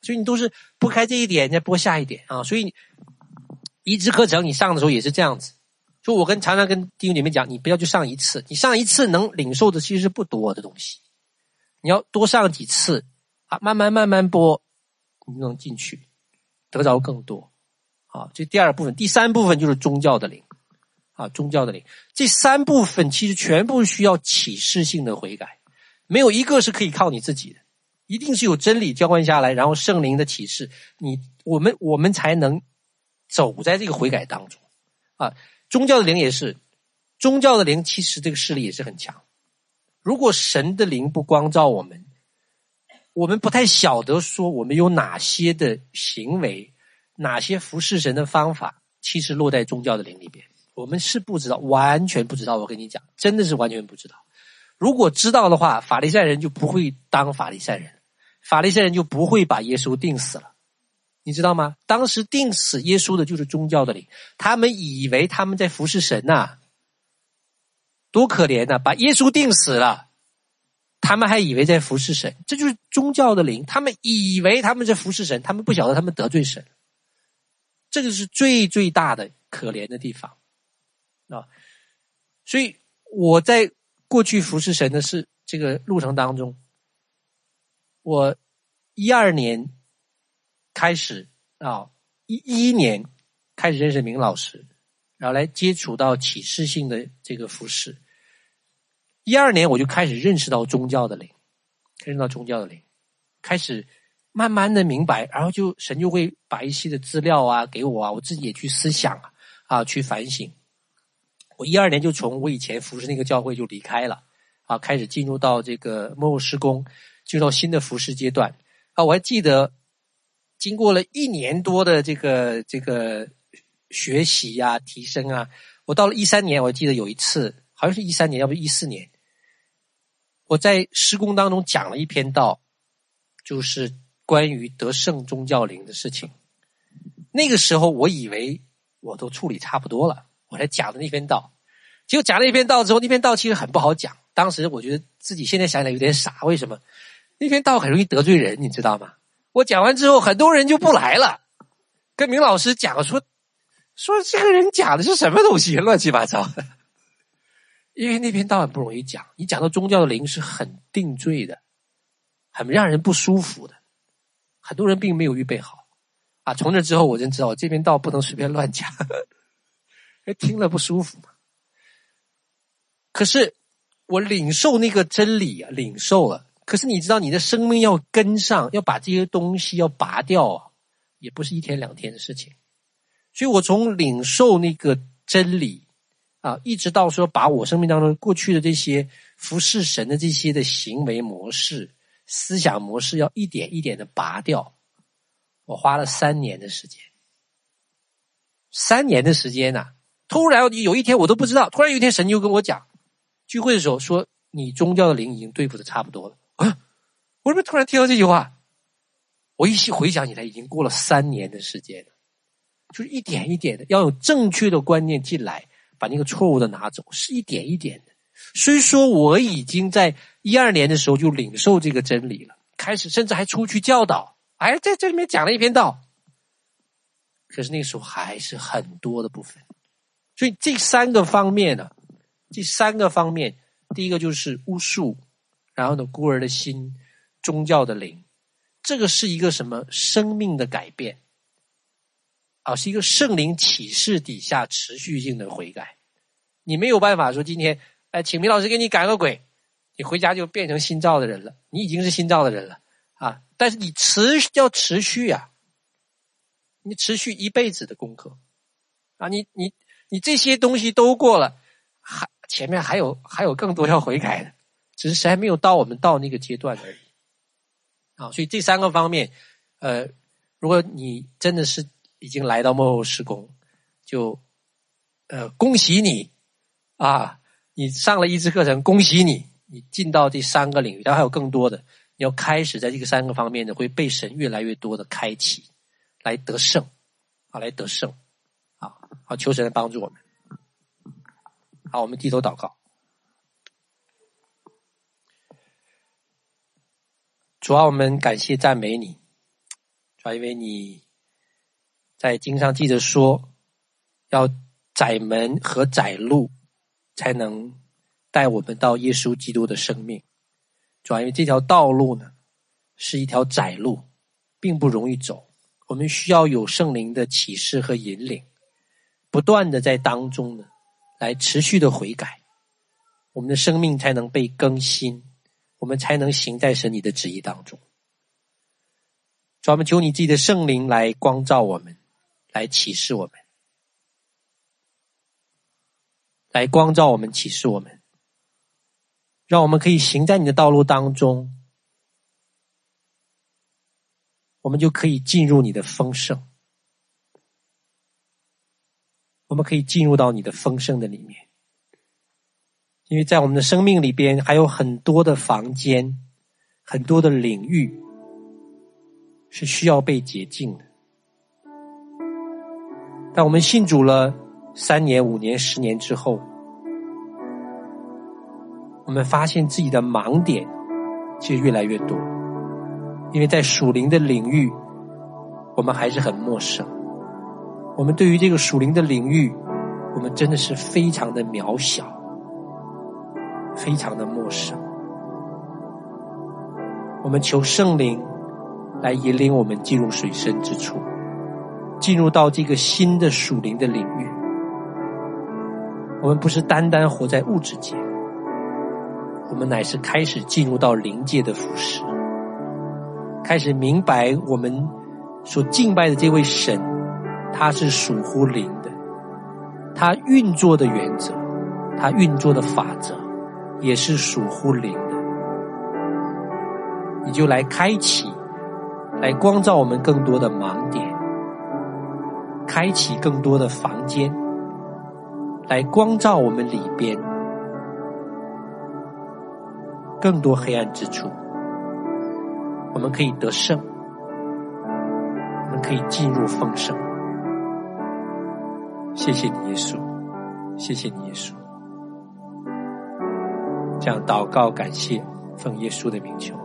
所以你都是拨开这一点，再拨下一点啊。所以，移植课程你上的时候也是这样子。就我跟常常跟弟兄姐妹讲，你不要去上一次，你上一次能领受的其实是不多的东西。你要多上几次啊，慢慢慢慢播，你能进去，得着更多。啊，这第二部分，第三部分就是宗教的灵，啊，宗教的灵，这三部分其实全部需要启示性的悔改，没有一个是可以靠你自己的，一定是有真理浇灌下来，然后圣灵的启示，你我们我们才能走在这个悔改当中。啊，宗教的灵也是，宗教的灵其实这个势力也是很强。如果神的灵不光照我们，我们不太晓得说我们有哪些的行为，哪些服侍神的方法，其实落在宗教的灵里边，我们是不知道，完全不知道。我跟你讲，真的是完全不知道。如果知道的话，法利赛人就不会当法利赛人，法利赛人就不会把耶稣钉死了，你知道吗？当时钉死耶稣的就是宗教的灵，他们以为他们在服侍神呐、多可怜呐、把耶稣钉死了，他们还以为在服侍神，这就是宗教的灵。他们以为他们在服侍神，他们不晓得他们得罪神。这个是最最大的可怜的地方啊！所以我在过去服侍神的是这个路程当中，我一二年开始啊，一一年开始认识明老师。然后来接触到启示性的这个服事，一二年我就开始认识到宗教的灵，认识到宗教的灵，开始慢慢的明白，然后就神就会把一些的资料啊给我啊，我自己也去思想啊，啊去反省。我一二年就从我以前服侍那个教会就离开了，啊，开始进入到这个幕后施工，进入到新的服侍阶段。啊，我还记得，经过了一年多的这个这个学习呀、啊、提升啊，我到了一三年，我记得有一次，好像是一三年，要不一四年，我在施工当中讲了一篇道，就是。关于得胜宗教灵的事情，那个时候我以为我都处理差不多了，我才讲的那篇道，结果讲了一篇道之后，那篇道其实很不好讲。当时我觉得自己现在想起来有点傻，为什么？那篇道很容易得罪人，你知道吗？我讲完之后，很多人就不来了，跟明老师讲说，说这个人讲的是什么东西，乱七八糟的。因为那篇道很不容易讲，你讲到宗教的灵是很定罪的，很让人不舒服的。很多人并没有预备好，啊！从那之后，我就知道这篇道不能随便乱讲，(laughs) 因为听了不舒服。可是我领受那个真理啊，领受了。可是你知道，你的生命要跟上，要把这些东西要拔掉啊，也不是一天两天的事情。所以我从领受那个真理啊，一直到说把我生命当中过去的这些服侍神的这些的行为模式。思想模式要一点一点的拔掉，我花了三年的时间，三年的时间呐！突然有一天我都不知道，突然有一天神就跟我讲，聚会的时候说，你宗教的灵已经对付的差不多了啊！我怎么突然听到这句话？我一回想起来，已经过了三年的时间了，就是一点一点的要有正确的观念进来，把那个错误的拿走，是一点一点的。虽说我已经在一二年的时候就领受这个真理了，开始甚至还出去教导，哎，在这里面讲了一篇道。可是那个时候还是很多的部分，所以这三个方面呢，这三个方面，第一个就是巫术，然后呢，孤儿的心，宗教的灵，这个是一个什么生命的改变啊？是一个圣灵启示底下持续性的悔改，你没有办法说今天。哎，请明老师给你赶个鬼，你回家就变成新造的人了。你已经是新造的人了啊！但是你持要持续呀、啊，你持续一辈子的功课啊！你你你这些东西都过了，还前面还有还有更多要悔改的，只是谁还没有到我们到那个阶段而已啊！所以这三个方面，呃，如果你真的是已经来到幕后施工，就呃恭喜你啊！你上了一次课程，恭喜你！你进到第三个领域，然后还有更多的，你要开始在这个三个方面呢，会被神越来越多的开启，来得胜，啊，来得胜，啊，好，求神来帮助我们。好，我们低头祷告。主要，我们感谢赞美你，主要因为你在经上记着说，要窄门和窄路。才能带我们到耶稣基督的生命，主要因为这条道路呢，是一条窄路，并不容易走。我们需要有圣灵的启示和引领，不断的在当中呢，来持续的悔改，我们的生命才能被更新，我们才能行在神你的旨意当中。主，我们求你自己的圣灵来光照我们，来启示我们。来光照我们，启示我们，让我们可以行在你的道路当中，我们就可以进入你的丰盛，我们可以进入到你的丰盛的里面，因为在我们的生命里边还有很多的房间，很多的领域是需要被洁净的，但我们信主了。三年、五年、十年之后，我们发现自己的盲点其实越来越多，因为在属灵的领域，我们还是很陌生。我们对于这个属灵的领域，我们真的是非常的渺小，非常的陌生。我们求圣灵来引领我们进入水深之处，进入到这个新的属灵的领域。我们不是单单活在物质界，我们乃是开始进入到灵界的服事。开始明白我们所敬拜的这位神，它是属乎灵的，它运作的原则，它运作的法则，也是属乎灵的。你就来开启，来光照我们更多的盲点，开启更多的房间，来光照我们里边更多黑暗之处。我们可以得胜，我们可以进入丰盛。谢谢你，耶稣，谢谢你，耶稣。这样祷告，感谢，奉耶稣的名求。